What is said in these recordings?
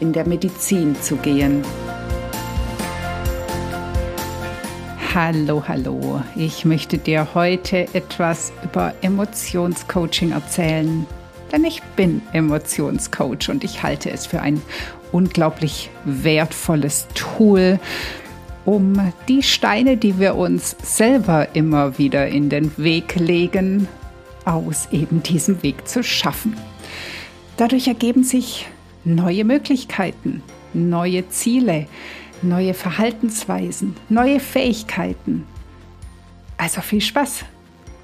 in der Medizin zu gehen. Hallo, hallo. Ich möchte dir heute etwas über Emotionscoaching erzählen. Denn ich bin Emotionscoach und ich halte es für ein unglaublich wertvolles Tool, um die Steine, die wir uns selber immer wieder in den Weg legen, aus eben diesem Weg zu schaffen. Dadurch ergeben sich neue Möglichkeiten, neue Ziele, neue Verhaltensweisen, neue Fähigkeiten. Also viel Spaß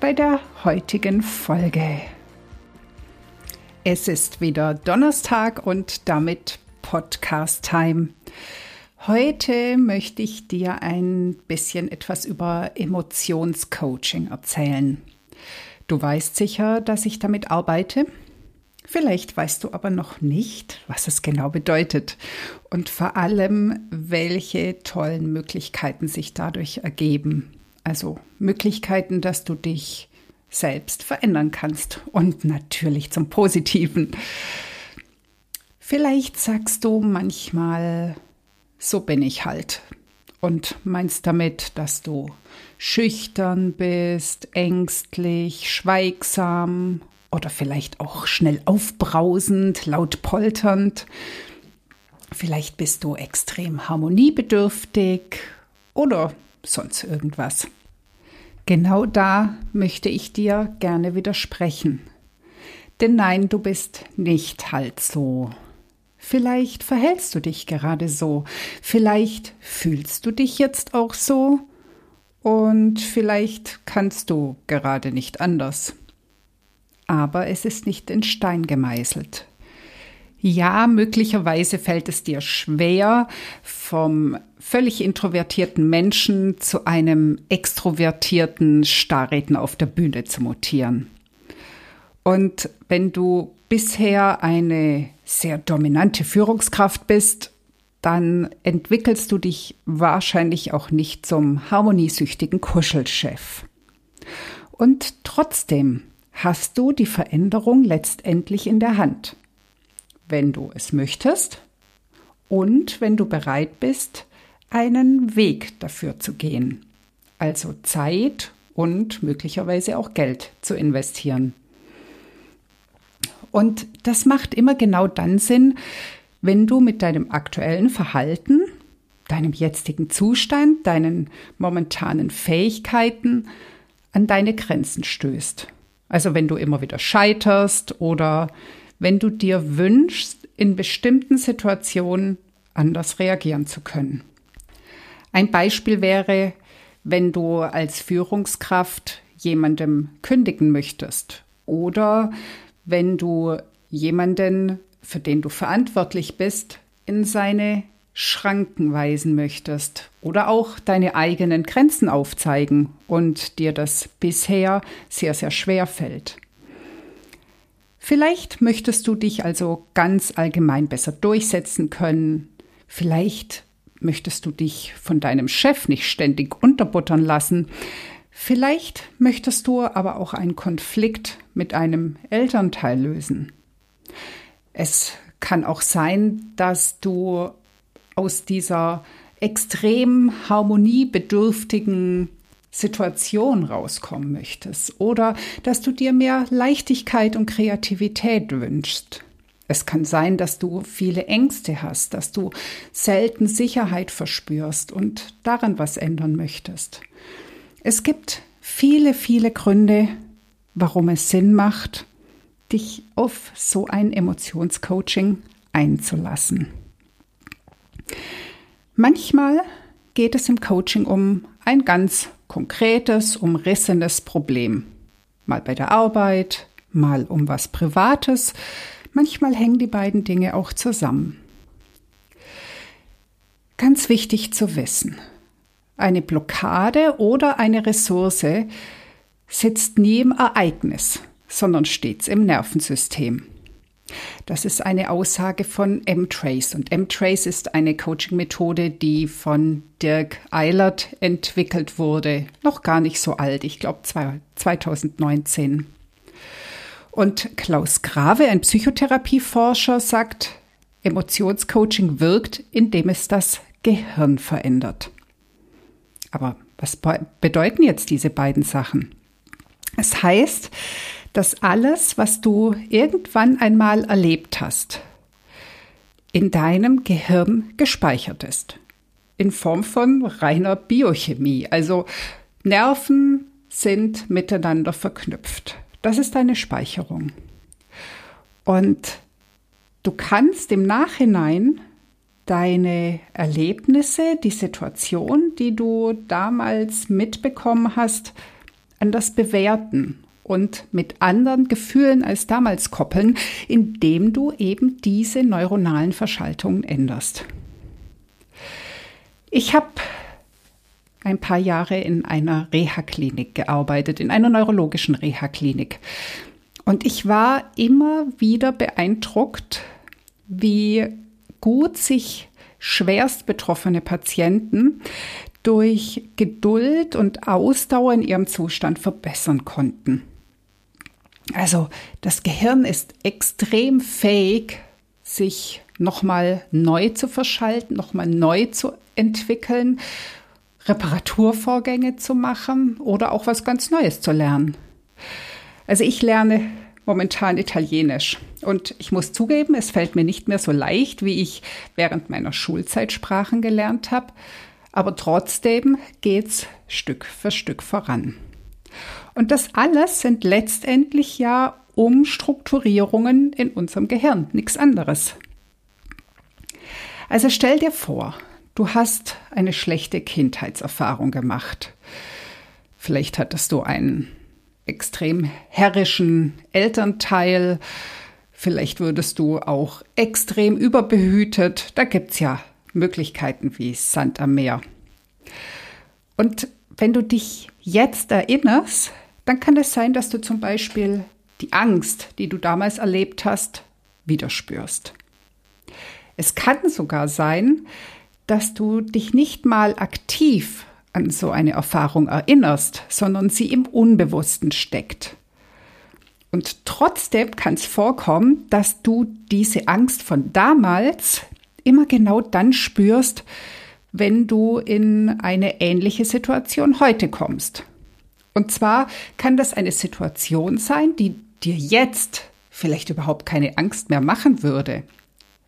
bei der heutigen Folge. Es ist wieder Donnerstag und damit Podcast Time. Heute möchte ich dir ein bisschen etwas über Emotionscoaching erzählen. Du weißt sicher, dass ich damit arbeite. Vielleicht weißt du aber noch nicht, was es genau bedeutet und vor allem, welche tollen Möglichkeiten sich dadurch ergeben. Also Möglichkeiten, dass du dich selbst verändern kannst und natürlich zum Positiven. Vielleicht sagst du manchmal, so bin ich halt und meinst damit, dass du schüchtern bist, ängstlich, schweigsam oder vielleicht auch schnell aufbrausend, laut polternd. Vielleicht bist du extrem harmoniebedürftig oder sonst irgendwas. Genau da möchte ich dir gerne widersprechen. Denn nein, du bist nicht halt so. Vielleicht verhältst du dich gerade so, vielleicht fühlst du dich jetzt auch so und vielleicht kannst du gerade nicht anders aber es ist nicht in Stein gemeißelt. Ja, möglicherweise fällt es dir schwer, vom völlig introvertierten Menschen zu einem extrovertierten Starredner auf der Bühne zu mutieren. Und wenn du bisher eine sehr dominante Führungskraft bist, dann entwickelst du dich wahrscheinlich auch nicht zum harmoniesüchtigen Kuschelchef. Und trotzdem hast du die Veränderung letztendlich in der Hand, wenn du es möchtest und wenn du bereit bist, einen Weg dafür zu gehen, also Zeit und möglicherweise auch Geld zu investieren. Und das macht immer genau dann Sinn, wenn du mit deinem aktuellen Verhalten, deinem jetzigen Zustand, deinen momentanen Fähigkeiten an deine Grenzen stößt also wenn du immer wieder scheiterst oder wenn du dir wünschst, in bestimmten Situationen anders reagieren zu können. Ein Beispiel wäre, wenn du als Führungskraft jemandem kündigen möchtest oder wenn du jemanden, für den du verantwortlich bist, in seine Schranken weisen möchtest oder auch deine eigenen Grenzen aufzeigen und dir das bisher sehr, sehr schwer fällt. Vielleicht möchtest du dich also ganz allgemein besser durchsetzen können. Vielleicht möchtest du dich von deinem Chef nicht ständig unterbuttern lassen. Vielleicht möchtest du aber auch einen Konflikt mit einem Elternteil lösen. Es kann auch sein, dass du aus dieser extrem harmoniebedürftigen Situation rauskommen möchtest oder dass du dir mehr Leichtigkeit und Kreativität wünschst. Es kann sein, dass du viele Ängste hast, dass du selten Sicherheit verspürst und daran was ändern möchtest. Es gibt viele, viele Gründe, warum es Sinn macht, dich auf so ein Emotionscoaching einzulassen. Manchmal geht es im Coaching um ein ganz konkretes, umrissenes Problem. Mal bei der Arbeit, mal um was Privates. Manchmal hängen die beiden Dinge auch zusammen. Ganz wichtig zu wissen. Eine Blockade oder eine Ressource sitzt nie im Ereignis, sondern stets im Nervensystem. Das ist eine Aussage von M-Trace. Und M-Trace ist eine Coaching-Methode, die von Dirk Eilert entwickelt wurde. Noch gar nicht so alt, ich glaube 2019. Und Klaus Grave, ein Psychotherapieforscher, sagt, Emotionscoaching wirkt, indem es das Gehirn verändert. Aber was bedeuten jetzt diese beiden Sachen? Es heißt, dass alles, was du irgendwann einmal erlebt hast, in deinem Gehirn gespeichert ist. In Form von reiner Biochemie. Also Nerven sind miteinander verknüpft. Das ist deine Speicherung. Und du kannst im Nachhinein deine Erlebnisse, die Situation, die du damals mitbekommen hast, anders bewerten und mit anderen Gefühlen als damals koppeln, indem du eben diese neuronalen Verschaltungen änderst. Ich habe ein paar Jahre in einer Reha-Klinik gearbeitet, in einer neurologischen Reha-Klinik. Und ich war immer wieder beeindruckt, wie gut sich schwerst betroffene Patienten durch Geduld und Ausdauer in ihrem Zustand verbessern konnten. Also das Gehirn ist extrem fähig, sich nochmal neu zu verschalten, nochmal neu zu entwickeln, Reparaturvorgänge zu machen oder auch was ganz Neues zu lernen. Also ich lerne momentan Italienisch und ich muss zugeben, es fällt mir nicht mehr so leicht, wie ich während meiner Schulzeit Sprachen gelernt habe, aber trotzdem geht's Stück für Stück voran. Und das alles sind letztendlich ja Umstrukturierungen in unserem Gehirn, nichts anderes. Also stell dir vor, du hast eine schlechte Kindheitserfahrung gemacht. Vielleicht hattest du einen extrem herrischen Elternteil, vielleicht würdest du auch extrem überbehütet. Da gibt's ja Möglichkeiten wie Sand am Meer. Und wenn du dich jetzt erinnerst, dann kann es sein, dass du zum Beispiel die Angst, die du damals erlebt hast, wieder spürst. Es kann sogar sein, dass du dich nicht mal aktiv an so eine Erfahrung erinnerst, sondern sie im Unbewussten steckt. Und trotzdem kann es vorkommen, dass du diese Angst von damals immer genau dann spürst, wenn du in eine ähnliche Situation heute kommst. Und zwar kann das eine Situation sein, die dir jetzt vielleicht überhaupt keine Angst mehr machen würde,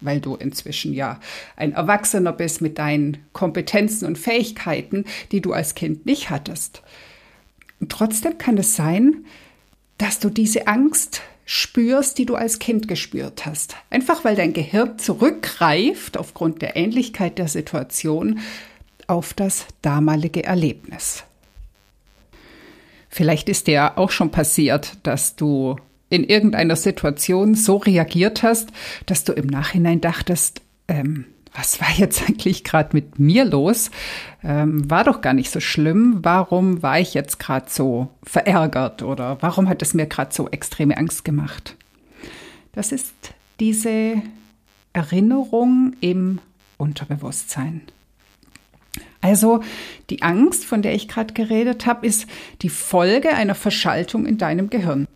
weil du inzwischen ja ein Erwachsener bist mit deinen Kompetenzen und Fähigkeiten, die du als Kind nicht hattest. Und trotzdem kann es sein, dass du diese Angst spürst, die du als Kind gespürt hast. Einfach weil dein Gehirn zurückgreift aufgrund der Ähnlichkeit der Situation auf das damalige Erlebnis. Vielleicht ist dir auch schon passiert, dass du in irgendeiner Situation so reagiert hast, dass du im Nachhinein dachtest, ähm, was war jetzt eigentlich gerade mit mir los? Ähm, war doch gar nicht so schlimm. Warum war ich jetzt gerade so verärgert oder warum hat es mir gerade so extreme Angst gemacht? Das ist diese Erinnerung im Unterbewusstsein. Also die Angst, von der ich gerade geredet habe, ist die Folge einer Verschaltung in deinem Gehirn.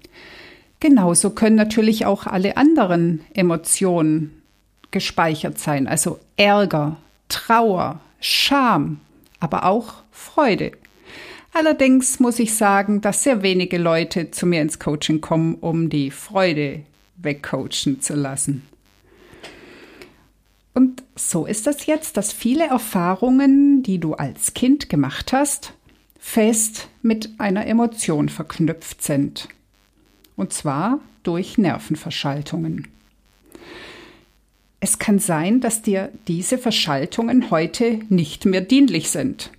Genauso können natürlich auch alle anderen Emotionen gespeichert sein, also Ärger, Trauer, Scham, aber auch Freude. Allerdings muss ich sagen, dass sehr wenige Leute zu mir ins Coaching kommen, um die Freude wegcoachen zu lassen. Und so ist es jetzt, dass viele Erfahrungen, die du als Kind gemacht hast, fest mit einer Emotion verknüpft sind. Und zwar durch Nervenverschaltungen. Es kann sein, dass dir diese Verschaltungen heute nicht mehr dienlich sind.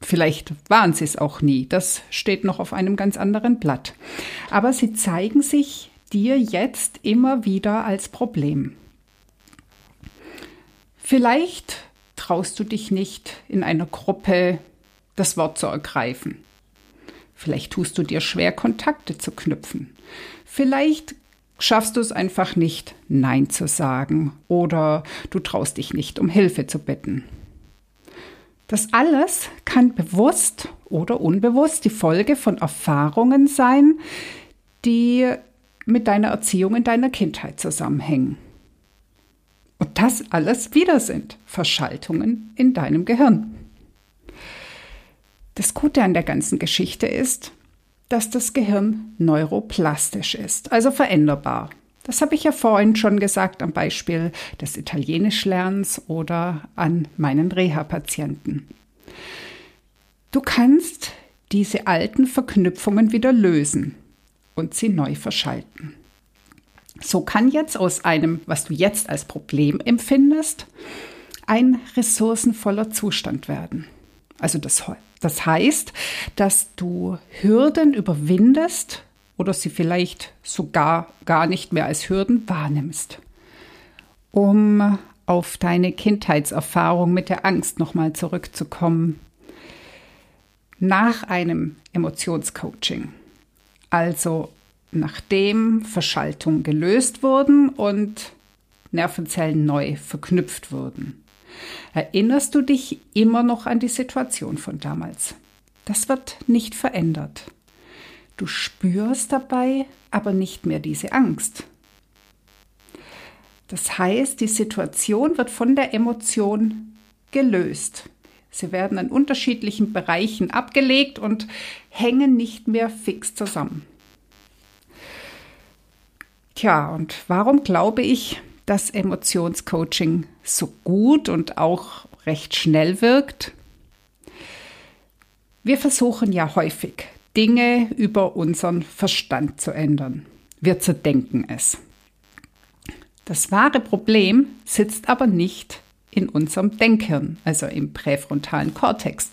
Vielleicht waren sie es auch nie, das steht noch auf einem ganz anderen Blatt. Aber sie zeigen sich dir jetzt immer wieder als Problem. Vielleicht traust du dich nicht, in einer Gruppe das Wort zu ergreifen. Vielleicht tust du dir schwer, Kontakte zu knüpfen. Vielleicht schaffst du es einfach nicht, Nein zu sagen oder du traust dich nicht, um Hilfe zu bitten. Das alles kann bewusst oder unbewusst die Folge von Erfahrungen sein, die mit deiner Erziehung in deiner Kindheit zusammenhängen. Und das alles wieder sind Verschaltungen in deinem Gehirn. Das Gute an der ganzen Geschichte ist, dass das Gehirn neuroplastisch ist, also veränderbar. Das habe ich ja vorhin schon gesagt am Beispiel des Italienischlernens oder an meinen Reha-Patienten. Du kannst diese alten Verknüpfungen wieder lösen und sie neu verschalten. So kann jetzt aus einem, was du jetzt als Problem empfindest, ein ressourcenvoller Zustand werden. Also das, das heißt, dass du Hürden überwindest oder sie vielleicht sogar gar nicht mehr als Hürden wahrnimmst. Um auf deine Kindheitserfahrung mit der Angst nochmal zurückzukommen. Nach einem Emotionscoaching, also nachdem Verschaltungen gelöst wurden und Nervenzellen neu verknüpft wurden, erinnerst du dich immer noch an die Situation von damals. Das wird nicht verändert. Du spürst dabei aber nicht mehr diese Angst. Das heißt, die Situation wird von der Emotion gelöst. Sie werden an unterschiedlichen Bereichen abgelegt und hängen nicht mehr fix zusammen. Tja, und warum glaube ich, dass Emotionscoaching so gut und auch recht schnell wirkt? Wir versuchen ja häufig, Dinge über unseren Verstand zu ändern. Wir zerdenken es. Das wahre Problem sitzt aber nicht in unserem Denkhirn, also im präfrontalen Kortex,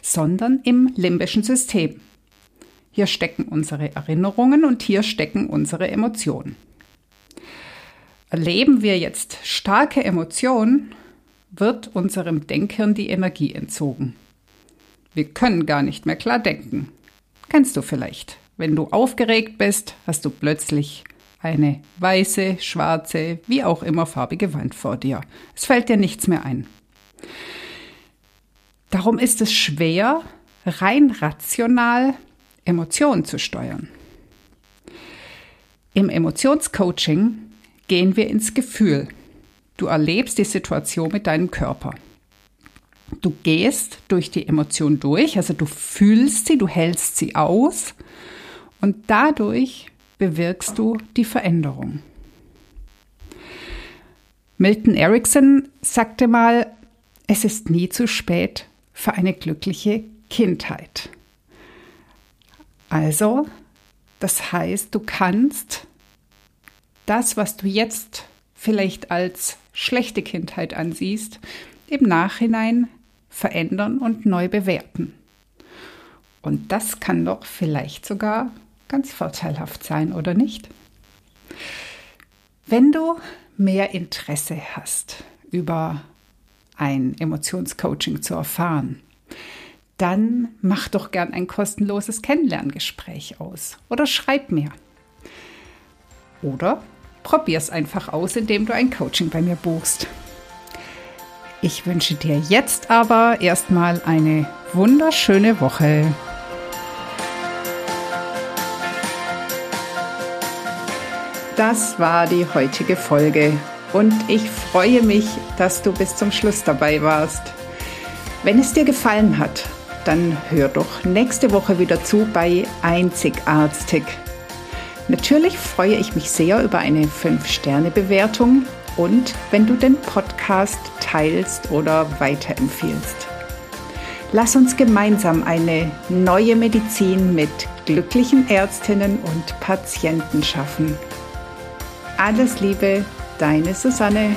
sondern im limbischen System. Hier stecken unsere Erinnerungen und hier stecken unsere Emotionen. Erleben wir jetzt starke Emotionen, wird unserem Denkhirn die Energie entzogen. Wir können gar nicht mehr klar denken. Kennst du vielleicht. Wenn du aufgeregt bist, hast du plötzlich eine weiße, schwarze, wie auch immer farbige Wand vor dir. Es fällt dir nichts mehr ein. Darum ist es schwer, rein rational Emotionen zu steuern. Im Emotionscoaching gehen wir ins Gefühl. Du erlebst die Situation mit deinem Körper. Du gehst durch die Emotion durch, also du fühlst sie, du hältst sie aus und dadurch bewirkst du die Veränderung. Milton Erickson sagte mal, es ist nie zu spät für eine glückliche Kindheit. Also, das heißt, du kannst das, was du jetzt vielleicht als schlechte Kindheit ansiehst, im Nachhinein verändern und neu bewerten. Und das kann doch vielleicht sogar ganz vorteilhaft sein, oder nicht? Wenn du mehr Interesse hast, über ein Emotionscoaching zu erfahren, dann mach doch gern ein kostenloses Kennenlerngespräch aus oder schreib mir. Oder probier es einfach aus, indem du ein Coaching bei mir buchst. Ich wünsche dir jetzt aber erstmal eine wunderschöne Woche. Das war die heutige Folge und ich freue mich, dass du bis zum Schluss dabei warst. Wenn es dir gefallen hat, dann hör doch nächste Woche wieder zu bei Einzigartig. Natürlich freue ich mich sehr über eine 5-Sterne-Bewertung und wenn du den Podcast teilst oder weiterempfiehlst. Lass uns gemeinsam eine neue Medizin mit glücklichen Ärztinnen und Patienten schaffen. Alles Liebe, deine Susanne.